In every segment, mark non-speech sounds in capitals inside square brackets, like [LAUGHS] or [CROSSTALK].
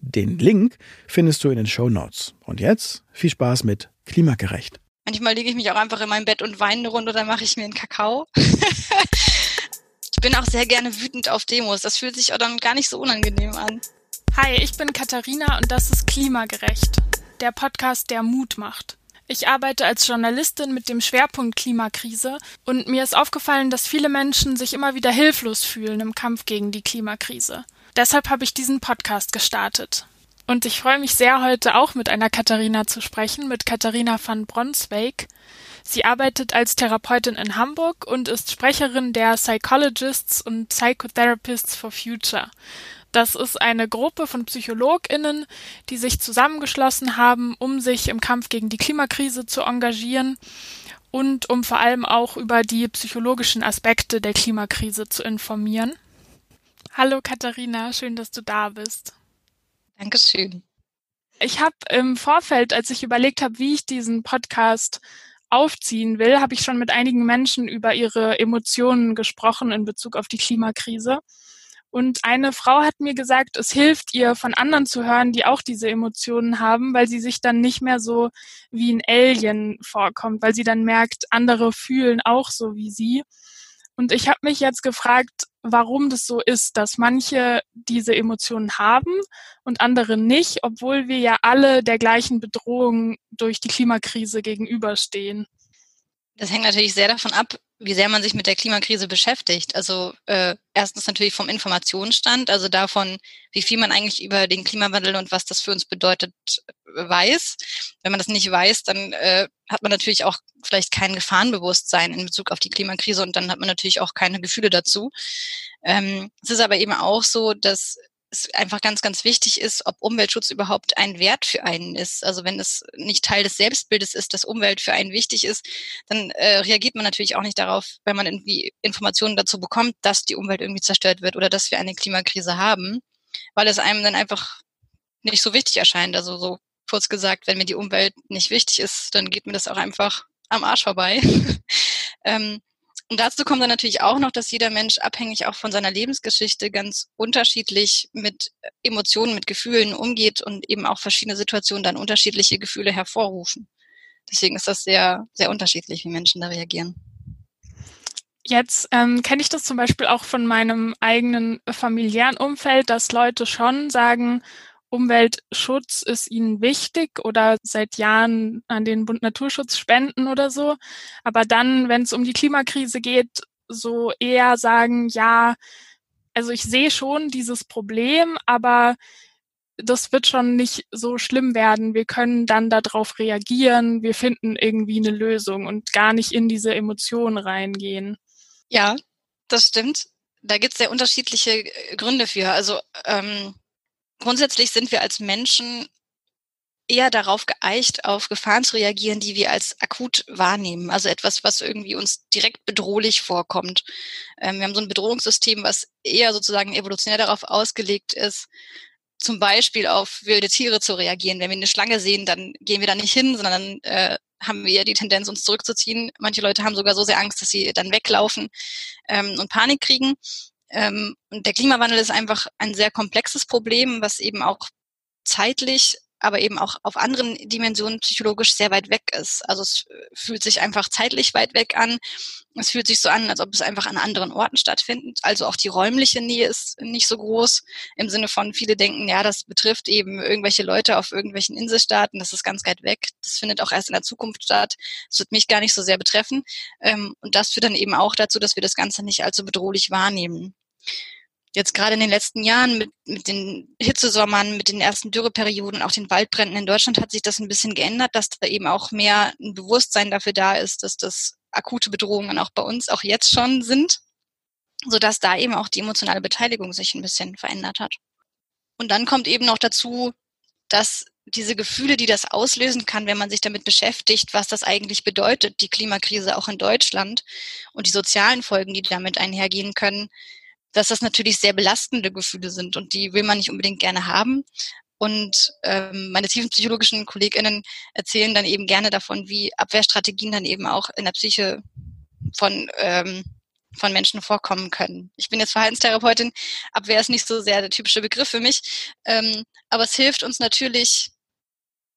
Den Link findest du in den Show Notes. Und jetzt viel Spaß mit Klimagerecht. Manchmal lege ich mich auch einfach in mein Bett und weine eine Runde, dann mache ich mir einen Kakao. ich bin auch sehr gerne wütend auf Demos. Das fühlt sich auch dann gar nicht so unangenehm an. Hi, ich bin Katharina und das ist Klimagerecht, der Podcast, der Mut macht. Ich arbeite als Journalistin mit dem Schwerpunkt Klimakrise und mir ist aufgefallen, dass viele Menschen sich immer wieder hilflos fühlen im Kampf gegen die Klimakrise. Deshalb habe ich diesen Podcast gestartet. Und ich freue mich sehr, heute auch mit einer Katharina zu sprechen, mit Katharina van Bronswijk. Sie arbeitet als Therapeutin in Hamburg und ist Sprecherin der Psychologists und Psychotherapists for Future. Das ist eine Gruppe von PsychologInnen, die sich zusammengeschlossen haben, um sich im Kampf gegen die Klimakrise zu engagieren und um vor allem auch über die psychologischen Aspekte der Klimakrise zu informieren. Hallo Katharina, schön, dass du da bist. Dankeschön. Ich habe im Vorfeld, als ich überlegt habe, wie ich diesen Podcast aufziehen will, habe ich schon mit einigen Menschen über ihre Emotionen gesprochen in Bezug auf die Klimakrise. Und eine Frau hat mir gesagt, es hilft ihr, von anderen zu hören, die auch diese Emotionen haben, weil sie sich dann nicht mehr so wie ein Alien vorkommt, weil sie dann merkt, andere fühlen auch so wie sie. Und ich habe mich jetzt gefragt, warum das so ist, dass manche diese Emotionen haben und andere nicht, obwohl wir ja alle der gleichen Bedrohung durch die Klimakrise gegenüberstehen. Das hängt natürlich sehr davon ab, wie sehr man sich mit der Klimakrise beschäftigt. Also äh, erstens natürlich vom Informationsstand, also davon, wie viel man eigentlich über den Klimawandel und was das für uns bedeutet, weiß. Wenn man das nicht weiß, dann äh, hat man natürlich auch vielleicht kein Gefahrenbewusstsein in Bezug auf die Klimakrise und dann hat man natürlich auch keine Gefühle dazu. Ähm, es ist aber eben auch so, dass es einfach ganz, ganz wichtig ist, ob Umweltschutz überhaupt ein Wert für einen ist. Also wenn es nicht Teil des Selbstbildes ist, dass Umwelt für einen wichtig ist, dann äh, reagiert man natürlich auch nicht darauf, wenn man irgendwie Informationen dazu bekommt, dass die Umwelt irgendwie zerstört wird oder dass wir eine Klimakrise haben, weil es einem dann einfach nicht so wichtig erscheint. Also so kurz gesagt, wenn mir die Umwelt nicht wichtig ist, dann geht mir das auch einfach am Arsch vorbei. [LAUGHS] ähm, und dazu kommt dann natürlich auch noch, dass jeder Mensch abhängig auch von seiner Lebensgeschichte ganz unterschiedlich mit Emotionen, mit Gefühlen umgeht und eben auch verschiedene Situationen dann unterschiedliche Gefühle hervorrufen. Deswegen ist das sehr, sehr unterschiedlich, wie Menschen da reagieren. Jetzt ähm, kenne ich das zum Beispiel auch von meinem eigenen familiären Umfeld, dass Leute schon sagen, Umweltschutz ist ihnen wichtig oder seit Jahren an den Bund Naturschutz spenden oder so. Aber dann, wenn es um die Klimakrise geht, so eher sagen, ja, also ich sehe schon dieses Problem, aber das wird schon nicht so schlimm werden. Wir können dann darauf reagieren. Wir finden irgendwie eine Lösung und gar nicht in diese Emotionen reingehen. Ja, das stimmt. Da gibt es sehr unterschiedliche Gründe für. Also ähm, grundsätzlich sind wir als Menschen eher darauf geeicht, auf Gefahren zu reagieren, die wir als akut wahrnehmen. Also etwas, was irgendwie uns direkt bedrohlich vorkommt. Ähm, wir haben so ein Bedrohungssystem, was eher sozusagen evolutionär darauf ausgelegt ist, zum Beispiel auf wilde Tiere zu reagieren. Wenn wir eine Schlange sehen, dann gehen wir da nicht hin, sondern äh, haben wir ja die Tendenz, uns zurückzuziehen. Manche Leute haben sogar so sehr Angst, dass sie dann weglaufen ähm, und Panik kriegen. Ähm, und der Klimawandel ist einfach ein sehr komplexes Problem, was eben auch zeitlich aber eben auch auf anderen Dimensionen psychologisch sehr weit weg ist. Also es fühlt sich einfach zeitlich weit weg an. Es fühlt sich so an, als ob es einfach an anderen Orten stattfindet. Also auch die räumliche Nähe ist nicht so groß. Im Sinne von, viele denken, ja, das betrifft eben irgendwelche Leute auf irgendwelchen Inselstaaten. Das ist ganz weit weg. Das findet auch erst in der Zukunft statt. Das wird mich gar nicht so sehr betreffen. Ähm, und das führt dann eben auch dazu, dass wir das Ganze nicht allzu bedrohlich wahrnehmen jetzt gerade in den letzten Jahren mit, mit den Hitzesommern, mit den ersten Dürreperioden, auch den Waldbränden in Deutschland hat sich das ein bisschen geändert, dass da eben auch mehr ein Bewusstsein dafür da ist, dass das akute Bedrohungen auch bei uns auch jetzt schon sind, sodass da eben auch die emotionale Beteiligung sich ein bisschen verändert hat. Und dann kommt eben noch dazu, dass diese Gefühle, die das auslösen kann, wenn man sich damit beschäftigt, was das eigentlich bedeutet, die Klimakrise auch in Deutschland und die sozialen Folgen, die damit einhergehen können, dass das natürlich sehr belastende Gefühle sind und die will man nicht unbedingt gerne haben. Und ähm, meine tiefenpsychologischen KollegInnen erzählen dann eben gerne davon, wie Abwehrstrategien dann eben auch in der Psyche von, ähm, von Menschen vorkommen können. Ich bin jetzt Verhaltenstherapeutin, Abwehr ist nicht so sehr der typische Begriff für mich, ähm, aber es hilft uns natürlich,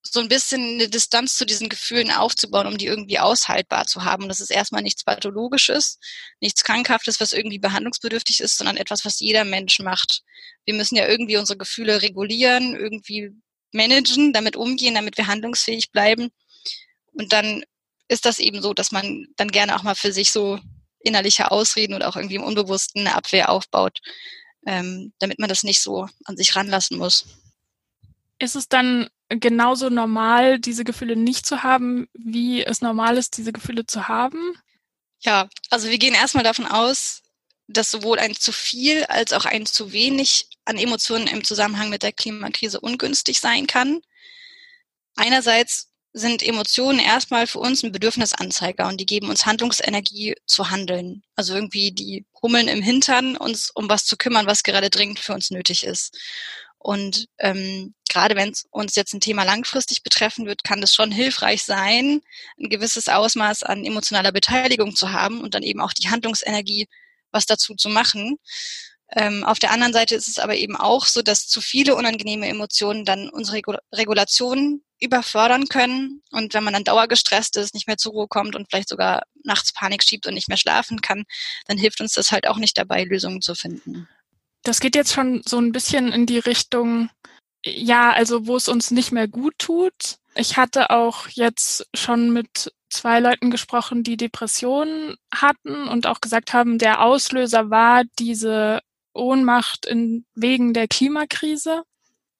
so ein bisschen eine Distanz zu diesen Gefühlen aufzubauen, um die irgendwie aushaltbar zu haben. Das ist erstmal nichts Pathologisches, nichts Krankhaftes, was irgendwie behandlungsbedürftig ist, sondern etwas, was jeder Mensch macht. Wir müssen ja irgendwie unsere Gefühle regulieren, irgendwie managen, damit umgehen, damit wir handlungsfähig bleiben. Und dann ist das eben so, dass man dann gerne auch mal für sich so innerliche Ausreden oder auch irgendwie im Unbewussten eine Abwehr aufbaut, ähm, damit man das nicht so an sich ranlassen muss. Ist es dann genauso normal, diese Gefühle nicht zu haben, wie es normal ist, diese Gefühle zu haben? Ja, also wir gehen erstmal davon aus, dass sowohl ein zu viel als auch ein zu wenig an Emotionen im Zusammenhang mit der Klimakrise ungünstig sein kann. Einerseits sind Emotionen erstmal für uns ein Bedürfnisanzeiger und die geben uns Handlungsenergie zu handeln. Also irgendwie die hummeln im Hintern, uns um was zu kümmern, was gerade dringend für uns nötig ist. Und ähm, gerade wenn es uns jetzt ein Thema langfristig betreffen wird, kann es schon hilfreich sein, ein gewisses Ausmaß an emotionaler Beteiligung zu haben und dann eben auch die Handlungsenergie, was dazu zu machen. Ähm, auf der anderen Seite ist es aber eben auch so, dass zu viele unangenehme Emotionen dann unsere Regul Regulation überfördern können. Und wenn man dann dauergestresst ist, nicht mehr zur Ruhe kommt und vielleicht sogar nachts Panik schiebt und nicht mehr schlafen kann, dann hilft uns das halt auch nicht dabei, Lösungen zu finden das geht jetzt schon so ein bisschen in die Richtung, ja, also wo es uns nicht mehr gut tut. Ich hatte auch jetzt schon mit zwei Leuten gesprochen, die Depressionen hatten und auch gesagt haben, der Auslöser war diese Ohnmacht in, wegen der Klimakrise.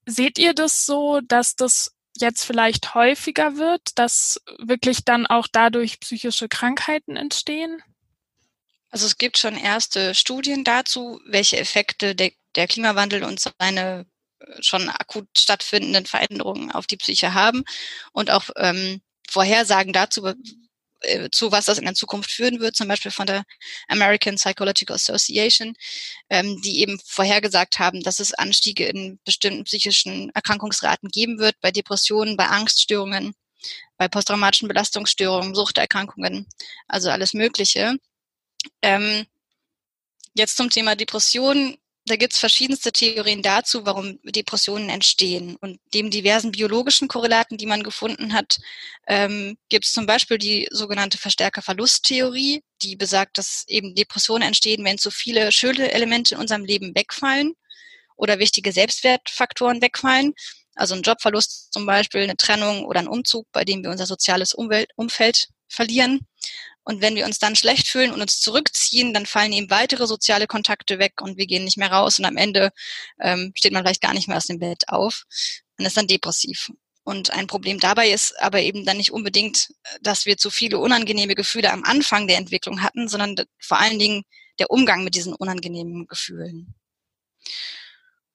Seht ihr das so, dass das jetzt vielleicht häufiger wird, dass wirklich dann auch dadurch psychische Krankheiten entstehen? Also es gibt schon erste Studien dazu, welche Effekte der, der Klimawandel und seine äh, schon akut stattfindenden Veränderungen auf die Psyche haben und auch ähm, Vorhersagen dazu, äh, zu was das in der Zukunft führen wird, zum Beispiel von der American Psychological Association, ähm, die eben vorhergesagt haben, dass es Anstiege in bestimmten psychischen Erkrankungsraten geben wird, bei Depressionen, bei Angststörungen, bei posttraumatischen Belastungsstörungen, Suchterkrankungen, also alles Mögliche. Ähm, jetzt zum Thema Depressionen. Da gibt es verschiedenste Theorien dazu, warum Depressionen entstehen. Und dem diversen biologischen Korrelaten, die man gefunden hat, ähm, gibt es zum Beispiel die sogenannte Verstärker-Verlust-Theorie, die besagt, dass eben Depressionen entstehen, wenn zu viele schöne Elemente in unserem Leben wegfallen oder wichtige Selbstwertfaktoren wegfallen. Also ein Jobverlust zum Beispiel, eine Trennung oder ein Umzug, bei dem wir unser soziales Umwelt, Umfeld verlieren. Und wenn wir uns dann schlecht fühlen und uns zurückziehen, dann fallen eben weitere soziale Kontakte weg und wir gehen nicht mehr raus und am Ende ähm, steht man vielleicht gar nicht mehr aus dem Bett auf und ist dann depressiv. Und ein Problem dabei ist aber eben dann nicht unbedingt, dass wir zu viele unangenehme Gefühle am Anfang der Entwicklung hatten, sondern vor allen Dingen der Umgang mit diesen unangenehmen Gefühlen.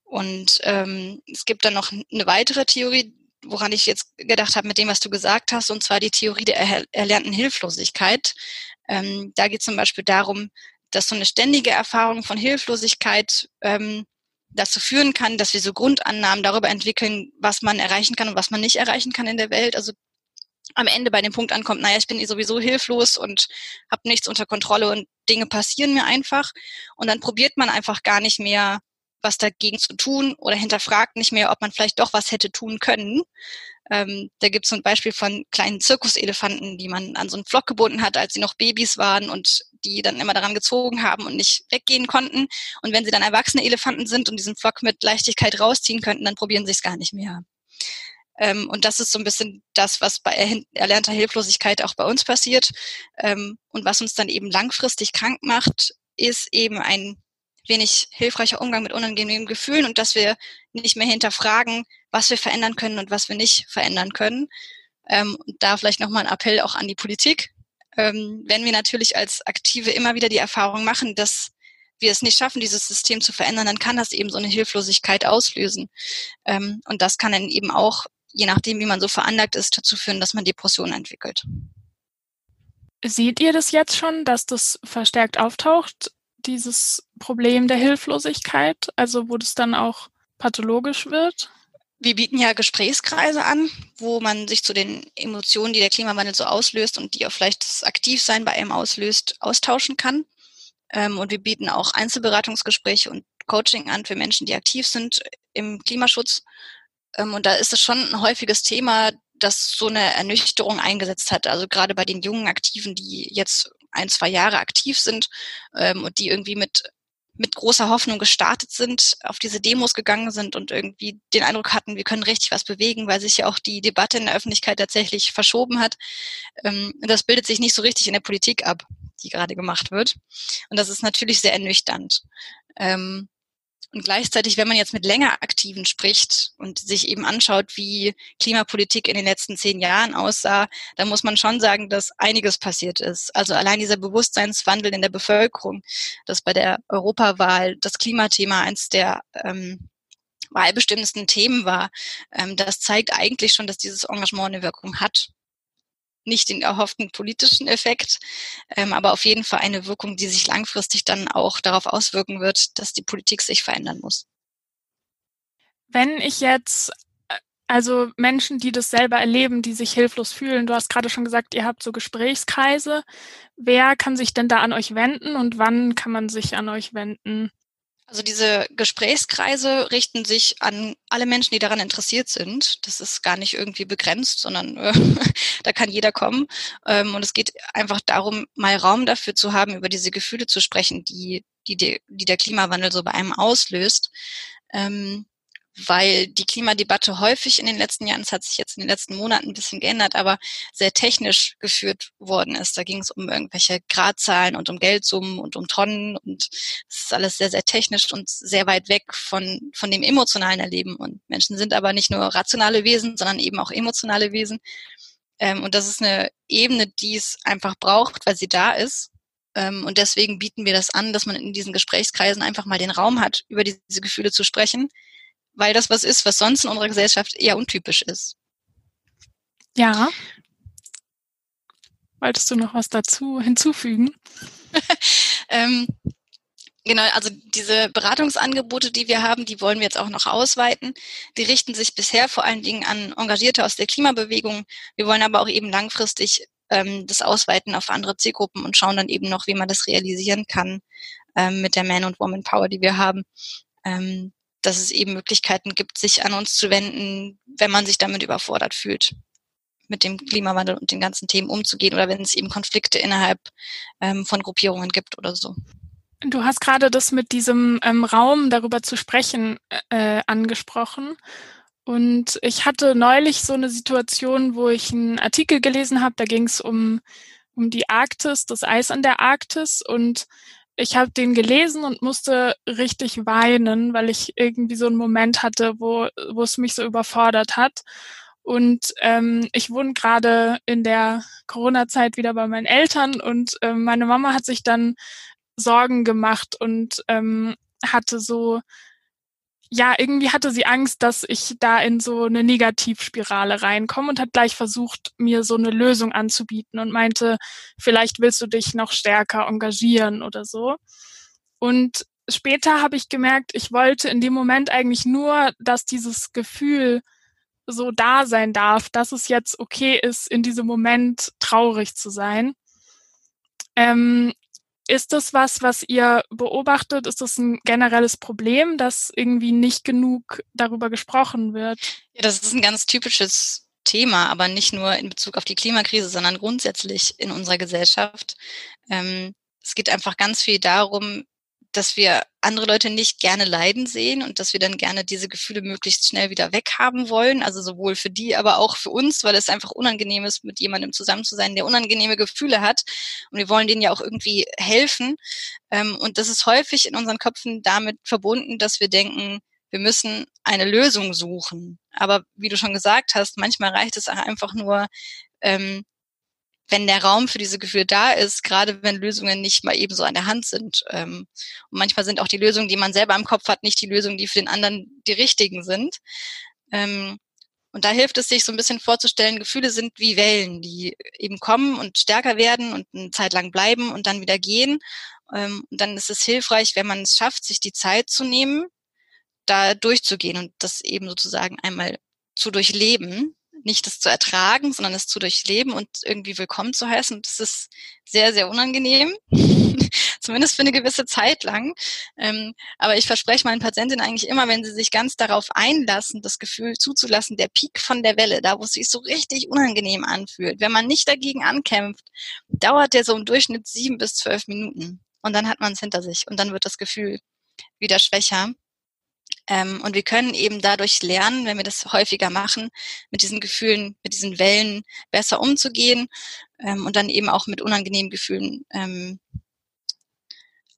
Und ähm, es gibt dann noch eine weitere Theorie, woran ich jetzt gedacht habe mit dem, was du gesagt hast, und zwar die Theorie der er erlernten Hilflosigkeit. Ähm, da geht es zum Beispiel darum, dass so eine ständige Erfahrung von Hilflosigkeit ähm, dazu führen kann, dass wir so Grundannahmen darüber entwickeln, was man erreichen kann und was man nicht erreichen kann in der Welt. Also am Ende bei dem Punkt ankommt, naja, ich bin eh sowieso hilflos und habe nichts unter Kontrolle und Dinge passieren mir einfach. Und dann probiert man einfach gar nicht mehr was dagegen zu tun oder hinterfragt nicht mehr, ob man vielleicht doch was hätte tun können. Ähm, da gibt es so ein Beispiel von kleinen Zirkuselefanten, die man an so einen Flock gebunden hat, als sie noch Babys waren und die dann immer daran gezogen haben und nicht weggehen konnten. Und wenn sie dann erwachsene Elefanten sind und diesen Flock mit Leichtigkeit rausziehen könnten, dann probieren sie es gar nicht mehr. Ähm, und das ist so ein bisschen das, was bei erlernter Hilflosigkeit auch bei uns passiert. Ähm, und was uns dann eben langfristig krank macht, ist eben ein wenig hilfreicher Umgang mit unangenehmen Gefühlen und dass wir nicht mehr hinterfragen, was wir verändern können und was wir nicht verändern können. Ähm, da vielleicht nochmal ein Appell auch an die Politik. Ähm, wenn wir natürlich als Aktive immer wieder die Erfahrung machen, dass wir es nicht schaffen, dieses System zu verändern, dann kann das eben so eine Hilflosigkeit auslösen. Ähm, und das kann dann eben auch, je nachdem, wie man so veranlagt ist, dazu führen, dass man Depressionen entwickelt. Seht ihr das jetzt schon, dass das verstärkt auftaucht, dieses Problem der Hilflosigkeit, also wo das dann auch pathologisch wird? Wir bieten ja Gesprächskreise an, wo man sich zu den Emotionen, die der Klimawandel so auslöst und die auch vielleicht das Aktivsein bei einem auslöst, austauschen kann. Ähm, und wir bieten auch Einzelberatungsgespräche und Coaching an für Menschen, die aktiv sind im Klimaschutz. Ähm, und da ist es schon ein häufiges Thema, dass so eine Ernüchterung eingesetzt hat. Also gerade bei den jungen Aktiven, die jetzt ein, zwei Jahre aktiv sind ähm, und die irgendwie mit mit großer Hoffnung gestartet sind, auf diese Demos gegangen sind und irgendwie den Eindruck hatten, wir können richtig was bewegen, weil sich ja auch die Debatte in der Öffentlichkeit tatsächlich verschoben hat. Ähm, das bildet sich nicht so richtig in der Politik ab, die gerade gemacht wird. Und das ist natürlich sehr ernüchternd. Ähm, und gleichzeitig, wenn man jetzt mit länger Aktiven spricht und sich eben anschaut, wie Klimapolitik in den letzten zehn Jahren aussah, dann muss man schon sagen, dass einiges passiert ist. Also allein dieser Bewusstseinswandel in der Bevölkerung, dass bei der Europawahl das Klimathema eins der ähm, wahlbestimmendsten Themen war, ähm, das zeigt eigentlich schon, dass dieses Engagement eine Wirkung hat nicht den erhofften politischen Effekt, ähm, aber auf jeden Fall eine Wirkung, die sich langfristig dann auch darauf auswirken wird, dass die Politik sich verändern muss. Wenn ich jetzt, äh, also Menschen, die das selber erleben, die sich hilflos fühlen, du hast gerade schon gesagt, ihr habt so Gesprächskreise. Wer kann sich denn da an euch wenden und wann kann man sich an euch wenden? Also diese Gesprächskreise richten sich an alle Menschen, die daran interessiert sind. Das ist gar nicht irgendwie begrenzt, sondern äh, [LAUGHS] da kann jeder kommen. Ähm, und es geht einfach darum, mal Raum dafür zu haben, über diese Gefühle zu sprechen, die, die, die der Klimawandel so bei einem auslöst. Ähm, weil die Klimadebatte häufig in den letzten Jahren, es hat sich jetzt in den letzten Monaten ein bisschen geändert, aber sehr technisch geführt worden ist. Da ging es um irgendwelche Gradzahlen und um Geldsummen und um Tonnen und es ist alles sehr, sehr technisch und sehr weit weg von, von dem emotionalen Erleben. Und Menschen sind aber nicht nur rationale Wesen, sondern eben auch emotionale Wesen. Ähm, und das ist eine Ebene, die es einfach braucht, weil sie da ist. Ähm, und deswegen bieten wir das an, dass man in diesen Gesprächskreisen einfach mal den Raum hat, über diese Gefühle zu sprechen weil das was ist, was sonst in unserer Gesellschaft eher untypisch ist. Ja. Wolltest du noch was dazu hinzufügen? [LAUGHS] ähm, genau, also diese Beratungsangebote, die wir haben, die wollen wir jetzt auch noch ausweiten. Die richten sich bisher vor allen Dingen an Engagierte aus der Klimabewegung. Wir wollen aber auch eben langfristig ähm, das ausweiten auf andere Zielgruppen und schauen dann eben noch, wie man das realisieren kann ähm, mit der Man- und Woman-Power, die wir haben. Ähm, dass es eben Möglichkeiten gibt, sich an uns zu wenden, wenn man sich damit überfordert fühlt, mit dem Klimawandel und den ganzen Themen umzugehen oder wenn es eben Konflikte innerhalb ähm, von Gruppierungen gibt oder so. Du hast gerade das mit diesem ähm, Raum darüber zu sprechen äh, angesprochen. Und ich hatte neulich so eine Situation, wo ich einen Artikel gelesen habe, da ging es um, um die Arktis, das Eis an der Arktis. Und ich habe den gelesen und musste richtig weinen, weil ich irgendwie so einen Moment hatte, wo, wo es mich so überfordert hat. Und ähm, ich wohne gerade in der Corona-Zeit wieder bei meinen Eltern und ähm, meine Mama hat sich dann Sorgen gemacht und ähm, hatte so ja, irgendwie hatte sie Angst, dass ich da in so eine Negativspirale reinkomme und hat gleich versucht, mir so eine Lösung anzubieten und meinte, vielleicht willst du dich noch stärker engagieren oder so. Und später habe ich gemerkt, ich wollte in dem Moment eigentlich nur, dass dieses Gefühl so da sein darf, dass es jetzt okay ist, in diesem Moment traurig zu sein. Ähm, Ist das was, was ihr beobachtet? Ist das ein generelles Problem, dass irgendwie nicht genug darüber gesprochen wird? Ja, das ist ein ganz typisches Thema, aber nicht nur in Bezug auf die Klimakrise, sondern grundsätzlich in unserer Gesellschaft. Ähm, es geht einfach ganz viel darum, dass wir andere Leute nicht gerne leiden sehen und dass wir dann gerne diese Gefühle möglichst schnell wieder weghaben wollen. Also sowohl für die, aber auch für uns, weil es einfach unangenehm ist, mit jemandem zusammen zu sein, der unangenehme Gefühle hat. Und wir wollen denen ja auch irgendwie helfen. Ähm, und das ist häufig in unseren Köpfen damit verbunden, dass wir denken, wir müssen eine Lösung suchen. Aber wie du schon gesagt hast, manchmal reicht es einfach nur, ähm, wenn der Raum für diese Gefühle da ist, gerade wenn Lösungen nicht mal eben so an der Hand sind. Ähm, und manchmal sind auch die Lösungen, die man selber im Kopf hat, nicht die Lösungen, die für den anderen die richtigen sind. Ähm, und da hilft es sich so ein bisschen vorzustellen, Gefühle sind wie Wellen, die eben kommen und stärker werden und eine Zeit lang bleiben und dann wieder gehen. Ähm, und dann ist es hilfreich, wenn man es schafft, sich die Zeit zu nehmen, da durchzugehen und das eben sozusagen einmal zu durchleben nicht das zu ertragen, sondern es zu durchleben und irgendwie willkommen zu heißen. das ist sehr, sehr unangenehm, [LAUGHS] zumindest für eine gewisse Zeit lang. Ähm, aber ich verspreche meinen Patientinnen eigentlich immer, wenn sie sich ganz darauf einlassen, das Gefühl zuzulassen, der Peak von der Welle, da wo es sich so richtig unangenehm anfühlt, wenn man nicht dagegen ankämpft, dauert der so im Durchschnitt sieben bis zwölf Minuten. Und dann hat man es hinter sich und dann wird das Gefühl wieder schwächer. Ähm, und wir können eben dadurch lernen, wenn wir das häufiger machen, mit diesen Gefühlen, mit diesen Wellen besser umzugehen ähm, und dann eben auch mit unangenehmen Gefühlen ähm,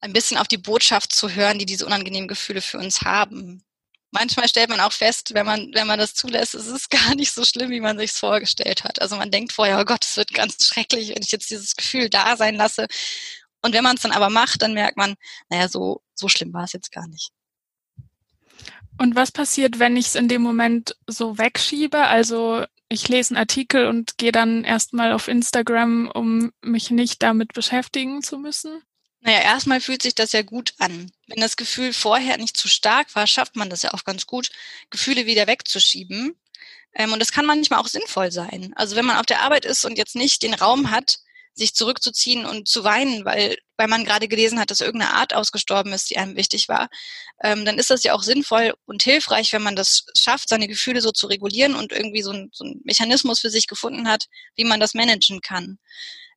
ein bisschen auf die Botschaft zu hören, die diese unangenehmen Gefühle für uns haben. Manchmal stellt man auch fest, wenn man, wenn man das zulässt, es ist [LAUGHS] gar nicht so schlimm, wie man sich vorgestellt hat. Also man denkt vorher, oh Gott, es wird ganz schrecklich, wenn ich jetzt dieses Gefühl da sein lasse. Und wenn man es dann aber macht, dann merkt man, naja, so, so schlimm war es jetzt gar nicht. Und was passiert, wenn ich es in dem Moment so wegschiebe? Also ich lese einen Artikel und gehe dann erstmal auf Instagram, um mich nicht damit beschäftigen zu müssen? Naja, erstmal fühlt sich das ja gut an. Wenn das Gefühl vorher nicht zu stark war, schafft man das ja auch ganz gut, Gefühle wieder wegzuschieben. Ähm, und das kann manchmal auch sinnvoll sein. Also wenn man auf der Arbeit ist und jetzt nicht den Raum hat, sich zurückzuziehen und zu weinen, weil, weil man gerade gelesen hat, dass irgendeine Art ausgestorben ist, die einem wichtig war, ähm, dann ist das ja auch sinnvoll und hilfreich, wenn man das schafft, seine Gefühle so zu regulieren und irgendwie so ein, so Mechanismus für sich gefunden hat, wie man das managen kann.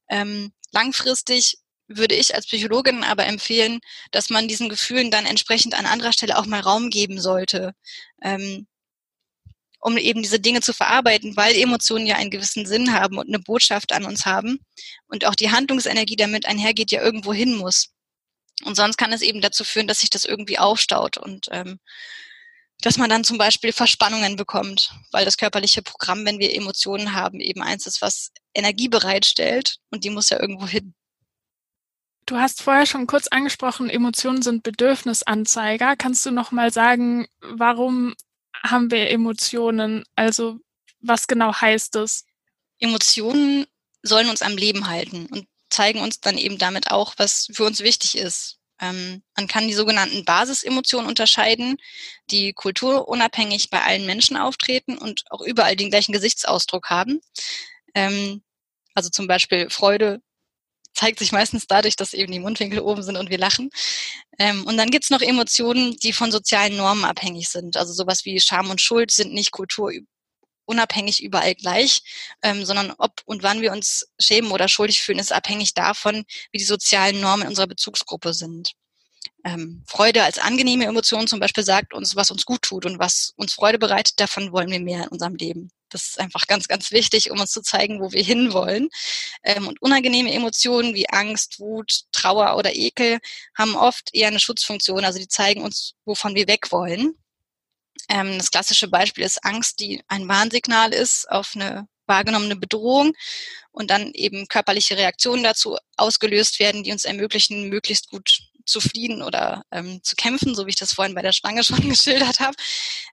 Ähm, langfristig würde ich als Psychologin aber empfehlen, dass man diesen Gefühlen dann entsprechend an anderer Stelle auch mal Raum geben sollte. Ähm, um eben diese Dinge zu verarbeiten, weil Emotionen ja einen gewissen Sinn haben und eine Botschaft an uns haben und auch die Handlungsenergie damit einhergeht, ja irgendwo hin muss. Und sonst kann es eben dazu führen, dass sich das irgendwie aufstaut und ähm, dass man dann zum Beispiel Verspannungen bekommt, weil das körperliche Programm, wenn wir Emotionen haben, eben eins ist, was Energie bereitstellt und die muss ja irgendwo hin. Du hast vorher schon kurz angesprochen, Emotionen sind Bedürfnisanzeiger. Kannst du noch mal sagen, warum haben wir Emotionen? Also was genau heißt das? Emotionen sollen uns am Leben halten und zeigen uns dann eben damit auch, was für uns wichtig ist. Ähm, man kann die sogenannten Basisemotionen unterscheiden, die kulturunabhängig bei allen Menschen auftreten und auch überall den gleichen Gesichtsausdruck haben. Ähm, also zum Beispiel Freude, zeigt sich meistens dadurch, dass eben die Mundwinkel oben sind und wir lachen. Ähm, und dann gibt's noch Emotionen, die von sozialen Normen abhängig sind. Also sowas wie Scham und Schuld sind nicht kulturunabhängig überall gleich, ähm, sondern ob und wann wir uns schämen oder schuldig fühlen, ist abhängig davon, wie die sozialen Normen in unserer Bezugsgruppe sind. Ähm, Freude als angenehme Emotion zum Beispiel sagt uns, was uns gut tut und was uns Freude bereitet, davon wollen wir mehr in unserem Leben. Das ist einfach ganz, ganz wichtig, um uns zu zeigen, wo wir hinwollen. Ähm, und unangenehme Emotionen wie Angst, Wut, Trauer oder Ekel haben oft eher eine Schutzfunktion. Also die zeigen uns, wovon wir weg wollen. Ähm, das klassische Beispiel ist Angst, die ein Warnsignal ist auf eine wahrgenommene Bedrohung und dann eben körperliche Reaktionen dazu ausgelöst werden, die uns ermöglichen, möglichst gut zu fliehen oder ähm, zu kämpfen, so wie ich das vorhin bei der Schlange [LAUGHS] schon geschildert habe.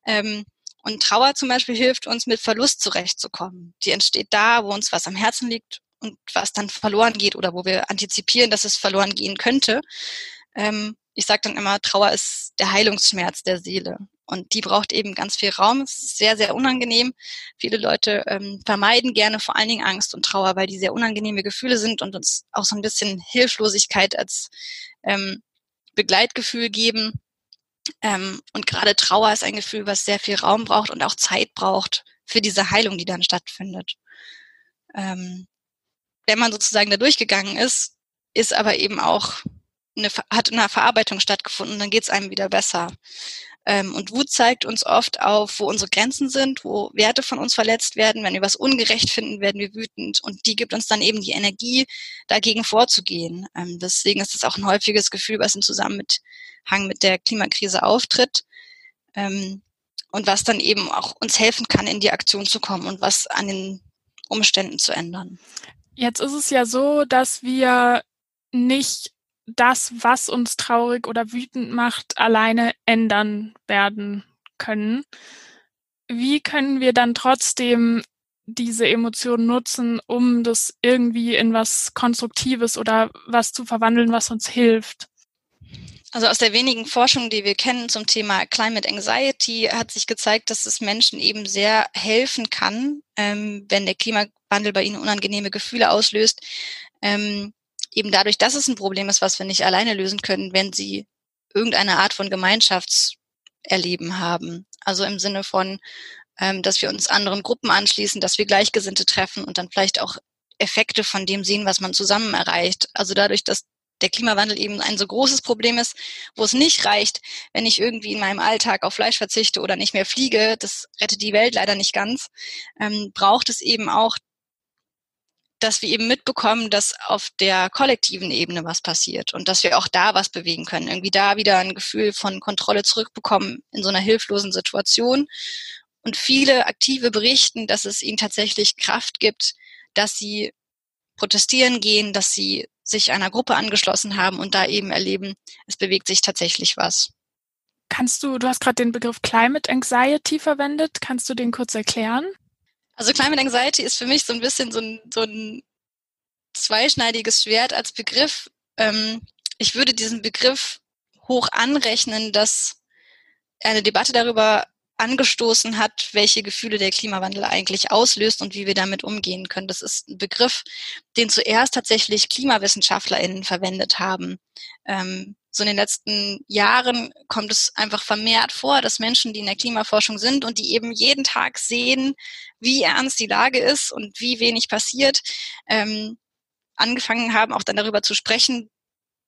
Ähm, und Trauer zum Beispiel hilft uns, mit Verlust zurechtzukommen. Die entsteht da, wo uns was am Herzen liegt und was dann verloren geht oder wo wir antizipieren, dass es verloren gehen könnte. Ähm, ich sage dann immer, Trauer ist der Heilungsschmerz der Seele. Und die braucht eben ganz viel Raum. Es ist sehr, sehr unangenehm. Viele Leute ähm, vermeiden gerne vor allen Dingen Angst und Trauer, weil die sehr unangenehme Gefühle sind und uns auch so ein bisschen Hilflosigkeit als ähm, Begleitgefühl geben. Ähm, und gerade Trauer ist ein Gefühl, was sehr viel Raum braucht und auch Zeit braucht für diese Heilung, die dann stattfindet. Ähm, wenn man sozusagen da durchgegangen ist, ist aber eben auch eine, hat eine Verarbeitung stattgefunden, dann geht es einem wieder besser. Ähm, und Wut zeigt uns oft auf, wo unsere Grenzen sind, wo Werte von uns verletzt werden. Wenn wir was ungerecht finden, werden wir wütend. Und die gibt uns dann eben die Energie, dagegen vorzugehen. Ähm, deswegen ist das auch ein häufiges Gefühl, was im Zusammenhang mit der Klimakrise auftritt. Ähm, und was dann eben auch uns helfen kann, in die Aktion zu kommen und was an den Umständen zu ändern. Jetzt ist es ja so, dass wir nicht das, was uns traurig oder wütend macht, alleine ändern werden können. Wie können wir dann trotzdem diese Emotionen nutzen, um das irgendwie in was Konstruktives oder was zu verwandeln, was uns hilft? Also aus der wenigen Forschung, die wir kennen zum Thema Climate Anxiety, hat sich gezeigt, dass es Menschen eben sehr helfen kann, ähm, wenn der Klimawandel bei ihnen unangenehme Gefühle auslöst, ähm, eben dadurch, dass es ein Problem ist, was wir nicht alleine lösen können, wenn sie irgendeine Art von Gemeinschaftserleben haben. Also im Sinne von, ähm, dass wir uns anderen Gruppen anschließen, dass wir Gleichgesinnte treffen und dann vielleicht auch Effekte von dem sehen, was man zusammen erreicht. Also dadurch, dass der Klimawandel eben ein so großes Problem ist, wo es nicht reicht, wenn ich irgendwie in meinem Alltag auf Fleisch verzichte oder nicht mehr fliege, das rettet die Welt leider nicht ganz, ähm, braucht es eben auch dass wir eben mitbekommen, dass auf der kollektiven Ebene was passiert und dass wir auch da was bewegen können. Irgendwie da wieder ein Gefühl von Kontrolle zurückbekommen in so einer hilflosen Situation. Und viele Aktive berichten, dass es ihnen tatsächlich Kraft gibt, dass sie protestieren gehen, dass sie sich einer Gruppe angeschlossen haben und da eben erleben, es bewegt sich tatsächlich was. Kannst du, du hast gerade den Begriff Climate Anxiety verwendet, kannst du den kurz erklären? Also Climate Anxiety ist für mich so ein bisschen so ein, so ein zweischneidiges Schwert als Begriff. Ähm, ich würde diesen Begriff hoch anrechnen, dass eine Debatte darüber angestoßen hat, welche Gefühle der Klimawandel eigentlich auslöst und wie wir damit umgehen können. Das ist ein Begriff, den zuerst tatsächlich KlimawissenschaftlerInnen verwendet haben. Ähm, so in den letzten Jahren kommt es einfach vermehrt vor, dass Menschen, die in der Klimaforschung sind und die eben jeden Tag sehen, wie ernst die Lage ist und wie wenig passiert, ähm, angefangen haben, auch dann darüber zu sprechen,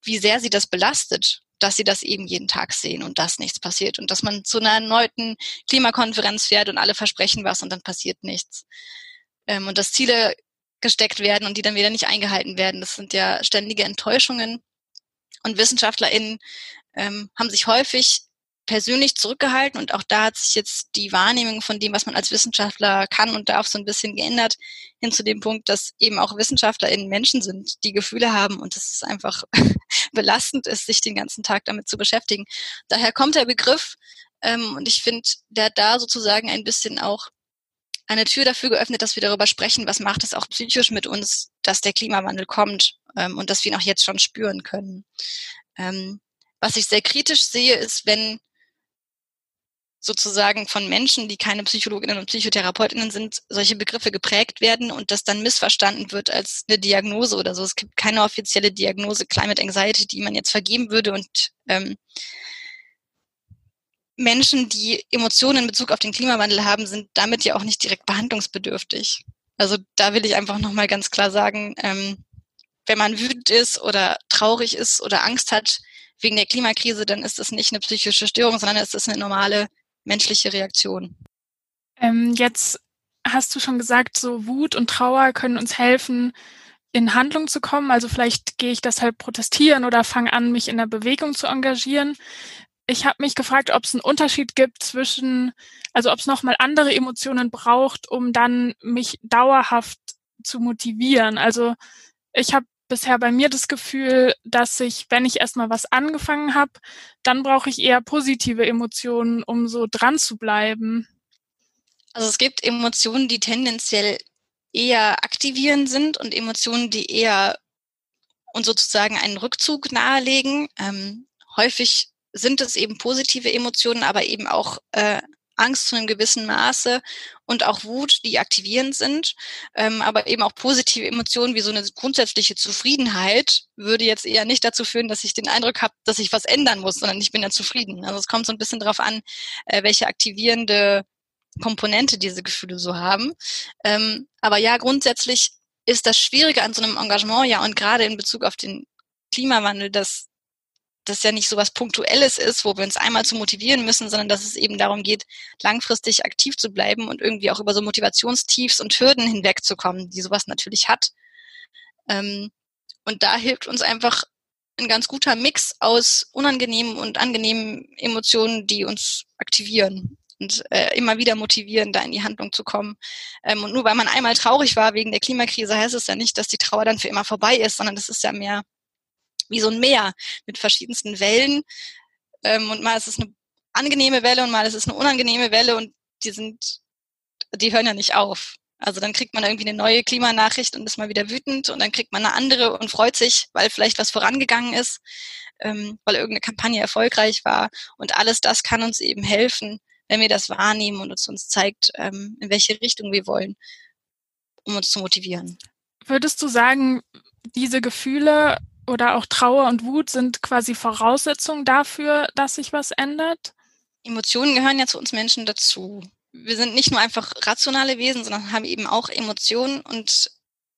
wie sehr sie das belastet, dass sie das eben jeden Tag sehen und dass nichts passiert und dass man zu einer erneuten Klimakonferenz fährt und alle versprechen was und dann passiert nichts. Ähm, und dass Ziele gesteckt werden und die dann wieder nicht eingehalten werden. Das sind ja ständige Enttäuschungen und WissenschaftlerInnen ähm, haben sich häufig persönlich zurückgehalten und auch da hat sich jetzt die Wahrnehmung von dem, was man als Wissenschaftler kann und darf, so ein bisschen geändert, hin zu dem Punkt, dass eben auch WissenschaftlerInnen Menschen sind, die Gefühle haben und es ist einfach belastend ist, sich den ganzen Tag damit zu beschäftigen. Daher kommt der Begriff ähm, und ich finde, der hat da sozusagen ein bisschen auch eine Tür dafür geöffnet, dass wir darüber sprechen, was macht es auch psychisch mit uns, dass der Klimawandel kommt ähm, und dass wir ihn auch jetzt schon spüren können. Ähm, was ich sehr kritisch sehe, ist, wenn sozusagen von Menschen, die keine Psychologinnen und Psychotherapeutinnen sind, solche Begriffe geprägt werden und das dann missverstanden wird als eine Diagnose oder so. Es gibt keine offizielle Diagnose Climate Anxiety, die man jetzt vergeben würde und ähm, Menschen, die Emotionen in Bezug auf den Klimawandel haben, sind damit ja auch nicht direkt behandlungsbedürftig. Also da will ich einfach nochmal ganz klar sagen, ähm, wenn man wütend ist oder traurig ist oder Angst hat wegen der Klimakrise, dann ist das nicht eine psychische Störung, sondern es ist eine normale menschliche Reaktion. Ähm, jetzt hast du schon gesagt, so Wut und Trauer können uns helfen, in Handlung zu kommen. Also vielleicht gehe ich deshalb protestieren oder fange an, mich in der Bewegung zu engagieren. Ich habe mich gefragt, ob es einen Unterschied gibt zwischen, also ob es nochmal andere Emotionen braucht, um dann mich dauerhaft zu motivieren. Also ich habe bisher bei mir das Gefühl, dass ich, wenn ich erstmal was angefangen habe, dann brauche ich eher positive Emotionen, um so dran zu bleiben. Also es gibt Emotionen, die tendenziell eher aktivierend sind und Emotionen, die eher und sozusagen einen Rückzug nahelegen. Ähm, häufig sind es eben positive Emotionen, aber eben auch äh, Angst zu einem gewissen Maße und auch Wut, die aktivierend sind, ähm, aber eben auch positive Emotionen wie so eine grundsätzliche Zufriedenheit würde jetzt eher nicht dazu führen, dass ich den Eindruck habe, dass ich was ändern muss, sondern ich bin ja zufrieden. Also es kommt so ein bisschen darauf an, äh, welche aktivierende Komponente diese Gefühle so haben. Ähm, aber ja, grundsätzlich ist das Schwierige an so einem Engagement ja und gerade in Bezug auf den Klimawandel, dass das ja nicht so was Punktuelles ist, wo wir uns einmal zu motivieren müssen, sondern dass es eben darum geht, langfristig aktiv zu bleiben und irgendwie auch über so Motivationstiefs und Hürden hinwegzukommen, die sowas natürlich hat. Ähm, und da hilft uns einfach ein ganz guter Mix aus unangenehmen und angenehmen Emotionen, die uns aktivieren und äh, immer wieder motivieren, da in die Handlung zu kommen. Ähm, und nur weil man einmal traurig war wegen der Klimakrise, heißt es ja nicht, dass die Trauer dann für immer vorbei ist, sondern das ist ja mehr wie so ein Meer mit verschiedensten Wellen. Ähm, und mal ist es eine angenehme Welle und mal ist es eine unangenehme Welle und die sind, die hören ja nicht auf. Also dann kriegt man irgendwie eine neue Klimanachricht und ist mal wieder wütend und dann kriegt man eine andere und freut sich, weil vielleicht was vorangegangen ist, ähm, weil irgendeine Kampagne erfolgreich war. Und alles das kann uns eben helfen, wenn wir das wahrnehmen und es uns zeigt, ähm, in welche Richtung wir wollen, um uns zu motivieren. Würdest du sagen, diese Gefühle oder auch Trauer und Wut sind quasi Voraussetzungen dafür, dass sich was ändert? Emotionen gehören ja zu uns Menschen dazu. Wir sind nicht nur einfach rationale Wesen, sondern haben eben auch Emotionen und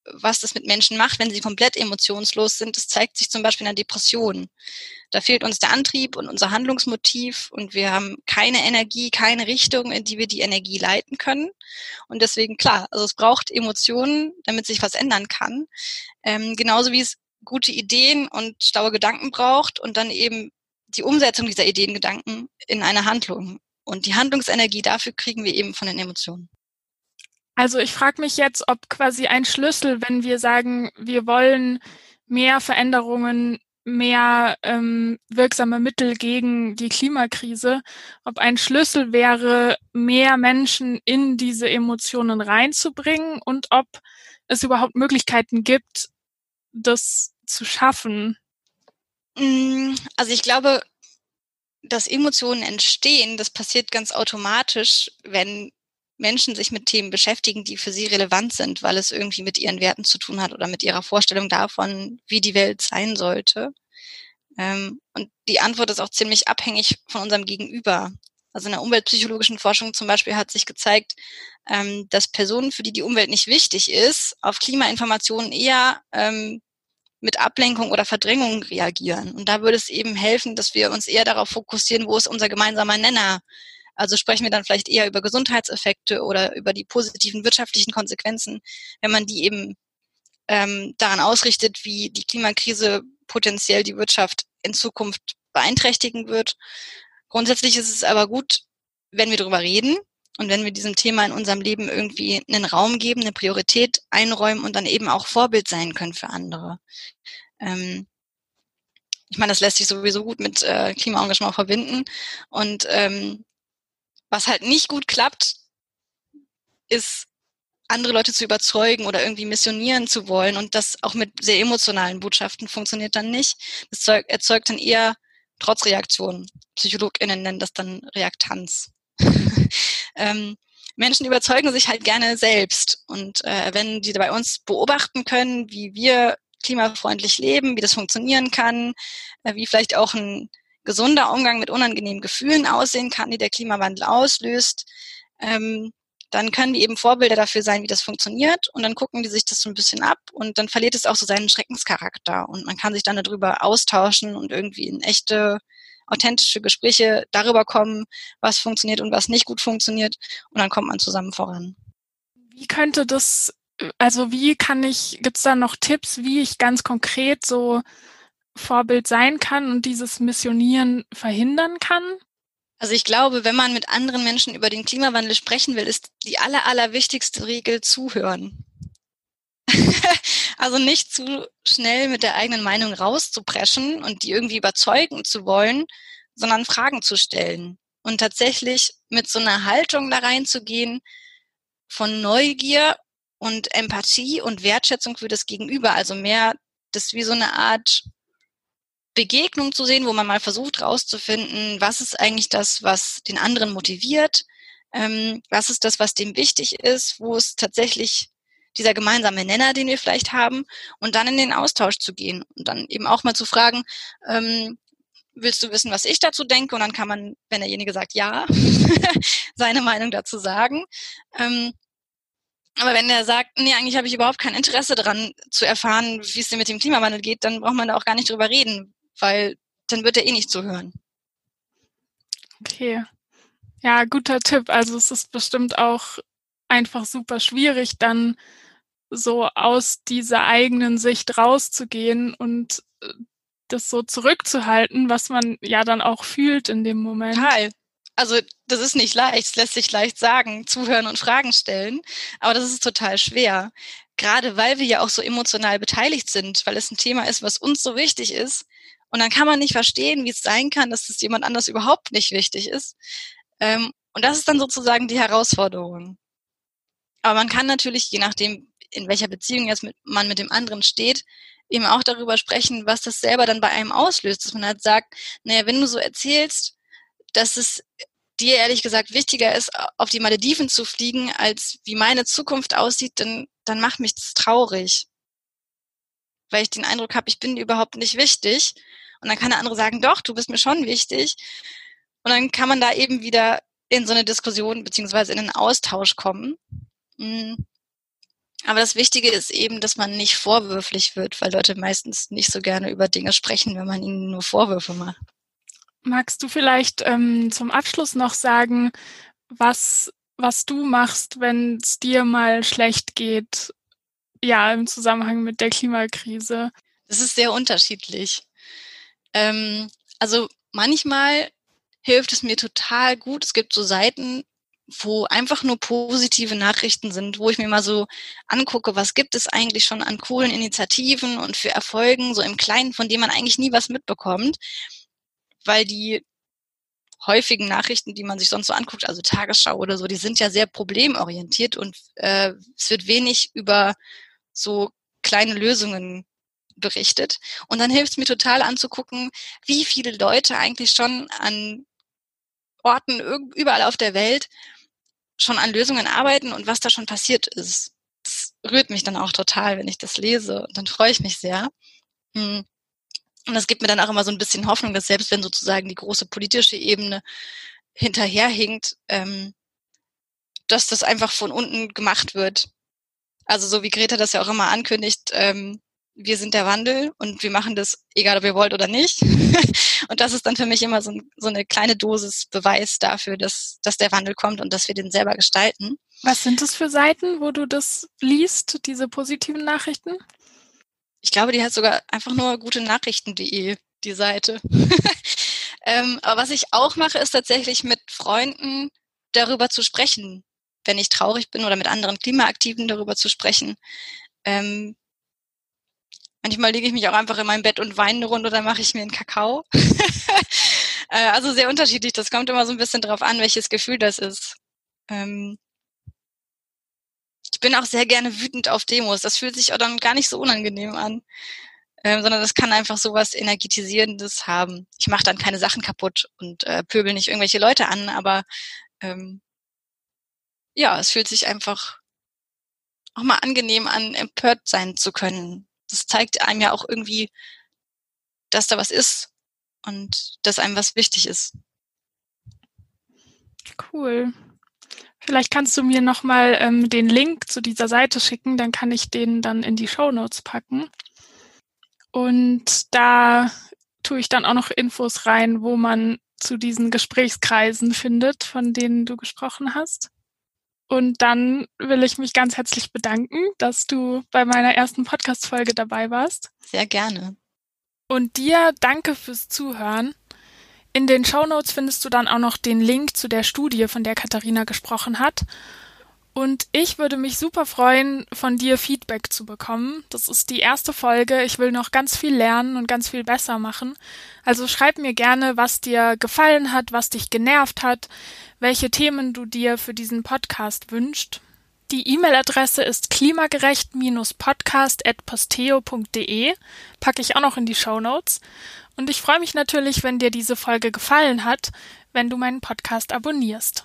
was das mit Menschen macht, wenn sie komplett emotionslos sind, das zeigt sich zum Beispiel in der Depression. Da fehlt uns der Antrieb und unser Handlungsmotiv und wir haben keine Energie, keine Richtung, in die wir die Energie leiten können. Und deswegen, klar, also es braucht Emotionen, damit sich was ändern kann. Ähm, genauso wie es gute Ideen und schlaue Gedanken braucht und dann eben die Umsetzung dieser Ideen, in eine Handlung. Und die Handlungsenergie dafür kriegen wir eben von den Emotionen. Also ich frage mich jetzt, ob quasi ein Schlüssel, wenn wir sagen, wir wollen mehr Veränderungen, mehr ähm, wirksame Mittel gegen die Klimakrise, ob ein Schlüssel wäre, mehr Menschen in diese Emotionen reinzubringen und ob es überhaupt Möglichkeiten gibt, das zu schaffen? Mm, also ich glaube, dass Emotionen entstehen, das passiert ganz automatisch, wenn Menschen sich mit Themen beschäftigen, die für sie relevant sind, weil es irgendwie mit ihren Werten zu tun hat oder mit ihrer Vorstellung davon, wie die Welt sein sollte. Ähm, und die Antwort ist auch ziemlich abhängig von unserem Gegenüber. Also in der umweltpsychologischen Forschung zum Beispiel hat sich gezeigt, ähm, dass Personen, für die die Umwelt nicht wichtig ist, auf Klimainformationen eher ähm, mit Ablenkung oder Verdrängung reagieren. Und da würde es eben helfen, dass wir uns eher darauf fokussieren, wo ist unser gemeinsamer Nenner. Also sprechen wir dann vielleicht eher über Gesundheitseffekte oder über die positiven wirtschaftlichen Konsequenzen, wenn man die eben ähm, daran ausrichtet, wie die Klimakrise potenziell die Wirtschaft in Zukunft beeinträchtigen wird. Grundsätzlich ist es aber gut, wenn wir darüber reden und wenn wir diesem Thema in unserem Leben irgendwie einen Raum geben, eine Priorität einräumen und dann eben auch Vorbild sein können für andere. Ähm, ich meine, das lässt sich sowieso gut mit äh, Klimaengagement verbinden. Und ähm, was halt nicht gut klappt, ist andere Leute zu überzeugen oder irgendwie missionieren zu wollen. Und das auch mit sehr emotionalen Botschaften funktioniert dann nicht. Das erzeugt dann eher Trotzreaktionen. PsychologInnen nennen das dann Reaktanz. [LAUGHS] ähm, Menschen überzeugen sich halt gerne selbst. Und äh, wenn die bei uns beobachten können, wie wir klimafreundlich leben, wie das funktionieren kann, äh, wie vielleicht auch ein gesunder Umgang mit unangenehmen Gefühlen aussehen kann, die der Klimawandel auslöst, ähm, dann können die eben Vorbilder dafür sein, wie das funktioniert und dann gucken die sich das so ein bisschen ab und dann verliert es auch so seinen Schreckenscharakter und man kann sich dann darüber austauschen und irgendwie in echte authentische Gespräche darüber kommen, was funktioniert und was nicht gut funktioniert. Und dann kommt man zusammen voran. Wie könnte das, also wie kann ich, gibt es da noch Tipps, wie ich ganz konkret so Vorbild sein kann und dieses Missionieren verhindern kann? Also ich glaube, wenn man mit anderen Menschen über den Klimawandel sprechen will, ist die aller, allerwichtigste Regel zuhören. [LAUGHS] also nicht zu schnell mit der eigenen Meinung rauszupreschen und die irgendwie überzeugen zu wollen, sondern Fragen zu stellen und tatsächlich mit so einer Haltung da reinzugehen von Neugier und Empathie und Wertschätzung für das Gegenüber. Also mehr das wie so eine Art Begegnung zu sehen, wo man mal versucht rauszufinden, was ist eigentlich das, was den anderen motiviert, ähm, was ist das, was dem wichtig ist, wo ist tatsächlich dieser gemeinsame Nenner, den wir vielleicht haben, und dann in den Austausch zu gehen und dann eben auch mal zu fragen, ähm, willst du wissen, was ich dazu denke? Und dann kann man, wenn derjenige sagt ja, [LAUGHS] seine Meinung dazu sagen. Ähm, aber wenn der sagt, nee, eigentlich habe ich überhaupt kein Interesse daran zu erfahren, wie es denn mit dem Klimawandel geht, dann braucht man da auch gar nicht drüber reden, weil dann wird er eh nicht zuhören. Okay. Ja, guter Tipp. Also es ist bestimmt auch einfach super schwierig, dann so aus dieser eigenen Sicht rauszugehen und äh, das so zurückzuhalten, was man ja dann auch fühlt in dem Moment. Total. Also das ist nicht leicht, es lässt sich leicht sagen, zuhören und Fragen stellen, aber das ist total schwer. Gerade weil wir ja auch so emotional beteiligt sind, weil es ein Thema ist, was uns so wichtig ist. Und dann kann man nicht verstehen, wie es sein kann, dass es jemand anders überhaupt nicht wichtig ist. Ähm, und das ist dann sozusagen die Herausforderung. Aber man kann natürlich, je nachdem, in welcher Beziehung jetzt mit, man mit dem anderen steht, eben auch darüber sprechen, was das selber dann bei einem auslöst. Dass man halt sagt, naja, wenn du so erzählst, dass es dir ehrlich gesagt wichtiger ist, auf die Malediven zu fliegen, als wie meine Zukunft aussieht, dann, dann macht mich das traurig. Weil ich den Eindruck habe, ich bin überhaupt nicht wichtig. Und dann kann der andere sagen, doch, du bist mir schon wichtig. Und dann kann man da eben wieder in so eine Diskussion beziehungsweise in einen Austausch kommen. Hm. Aber das Wichtige ist eben, dass man nicht vorwürflich wird, weil Leute meistens nicht so gerne über Dinge sprechen, wenn man ihnen nur Vorwürfe macht. Magst du vielleicht ähm, zum Abschluss noch sagen, was, was du machst, wenn es dir mal schlecht geht, ja, im Zusammenhang mit der Klimakrise? Das ist sehr unterschiedlich. Ähm, also manchmal hilft es mir total gut. Es gibt so Seiten, wo einfach nur positive Nachrichten sind, wo ich mir mal so angucke, was gibt es eigentlich schon an coolen Initiativen und für Erfolgen, so im Kleinen, von denen man eigentlich nie was mitbekommt, weil die häufigen Nachrichten, die man sich sonst so anguckt, also Tagesschau oder so, die sind ja sehr problemorientiert und äh, es wird wenig über so kleine Lösungen berichtet. Und dann hilft es mir total anzugucken, wie viele Leute eigentlich schon an Orten überall auf der Welt schon an Lösungen arbeiten und was da schon passiert ist. Das rührt mich dann auch total, wenn ich das lese und dann freue ich mich sehr. Hm. Und das gibt mir dann auch immer so ein bisschen Hoffnung, dass selbst wenn sozusagen die große politische Ebene hinterherhinkt, ähm, dass das einfach von unten gemacht wird. Also so wie Greta das ja auch immer ankündigt, ähm, wir sind der Wandel und wir machen das, egal ob ihr wollt oder nicht. [LAUGHS] und das ist dann für mich immer so, so, eine kleine Dosis Beweis dafür, dass, dass der Wandel kommt und dass wir den selber gestalten. Was sind das für Seiten, wo du das liest, diese positiven Nachrichten? Ich glaube, die hat sogar einfach nur gute Nachrichten.de, die Seite. [LAUGHS] ähm, aber was ich auch mache, ist tatsächlich mit Freunden darüber zu sprechen, wenn ich traurig bin oder mit anderen Klimaaktiven darüber zu sprechen. Ähm, Manchmal lege ich mich auch einfach in mein Bett und weine eine Runde, dann mache ich mir einen Kakao. [LAUGHS] Äh, also sehr unterschiedlich. Das kommt immer so ein bisschen drauf an, welches Gefühl das ist. Ähm ich bin auch sehr gerne wütend auf Demos. Das fühlt sich auch dann gar nicht so unangenehm an. Ähm, sondern das kann einfach so was Energetisierendes haben. Ich mache dann keine Sachen kaputt und äh, pöbel nicht irgendwelche Leute an, aber ähm, ja, es fühlt sich einfach auch mal angenehm an, empört sein zu können das zeigt einem ja auch irgendwie, dass da was ist und dass einem was wichtig ist. Cool. Vielleicht kannst du mir nochmal ähm, den Link zu dieser Seite schicken, dann kann ich den dann in die Show Notes packen. Und da tue ich dann auch noch Infos rein, wo man zu diesen Gesprächskreisen findet, von denen du gesprochen hast. Und dann will ich mich ganz herzlich bedanken, dass du bei meiner ersten Podcast-Folge dabei warst. Sehr gerne. Und dir danke fürs Zuhören. In den Show Notes findest du dann auch noch den Link zu der Studie, von der Katharina gesprochen hat. Und ich würde mich super freuen, von dir Feedback zu bekommen. Das ist die erste Folge. Ich will noch ganz viel lernen und ganz viel besser machen. Also schreib mir gerne, was dir gefallen hat, was dich genervt hat, welche Themen du dir für diesen Podcast wünschst. Die E-Mail-Adresse ist klimagerecht-podcast.posteo.de, packe ich auch noch in die Show Notes. Und ich freue mich natürlich, wenn dir diese Folge gefallen hat, wenn du meinen Podcast abonnierst.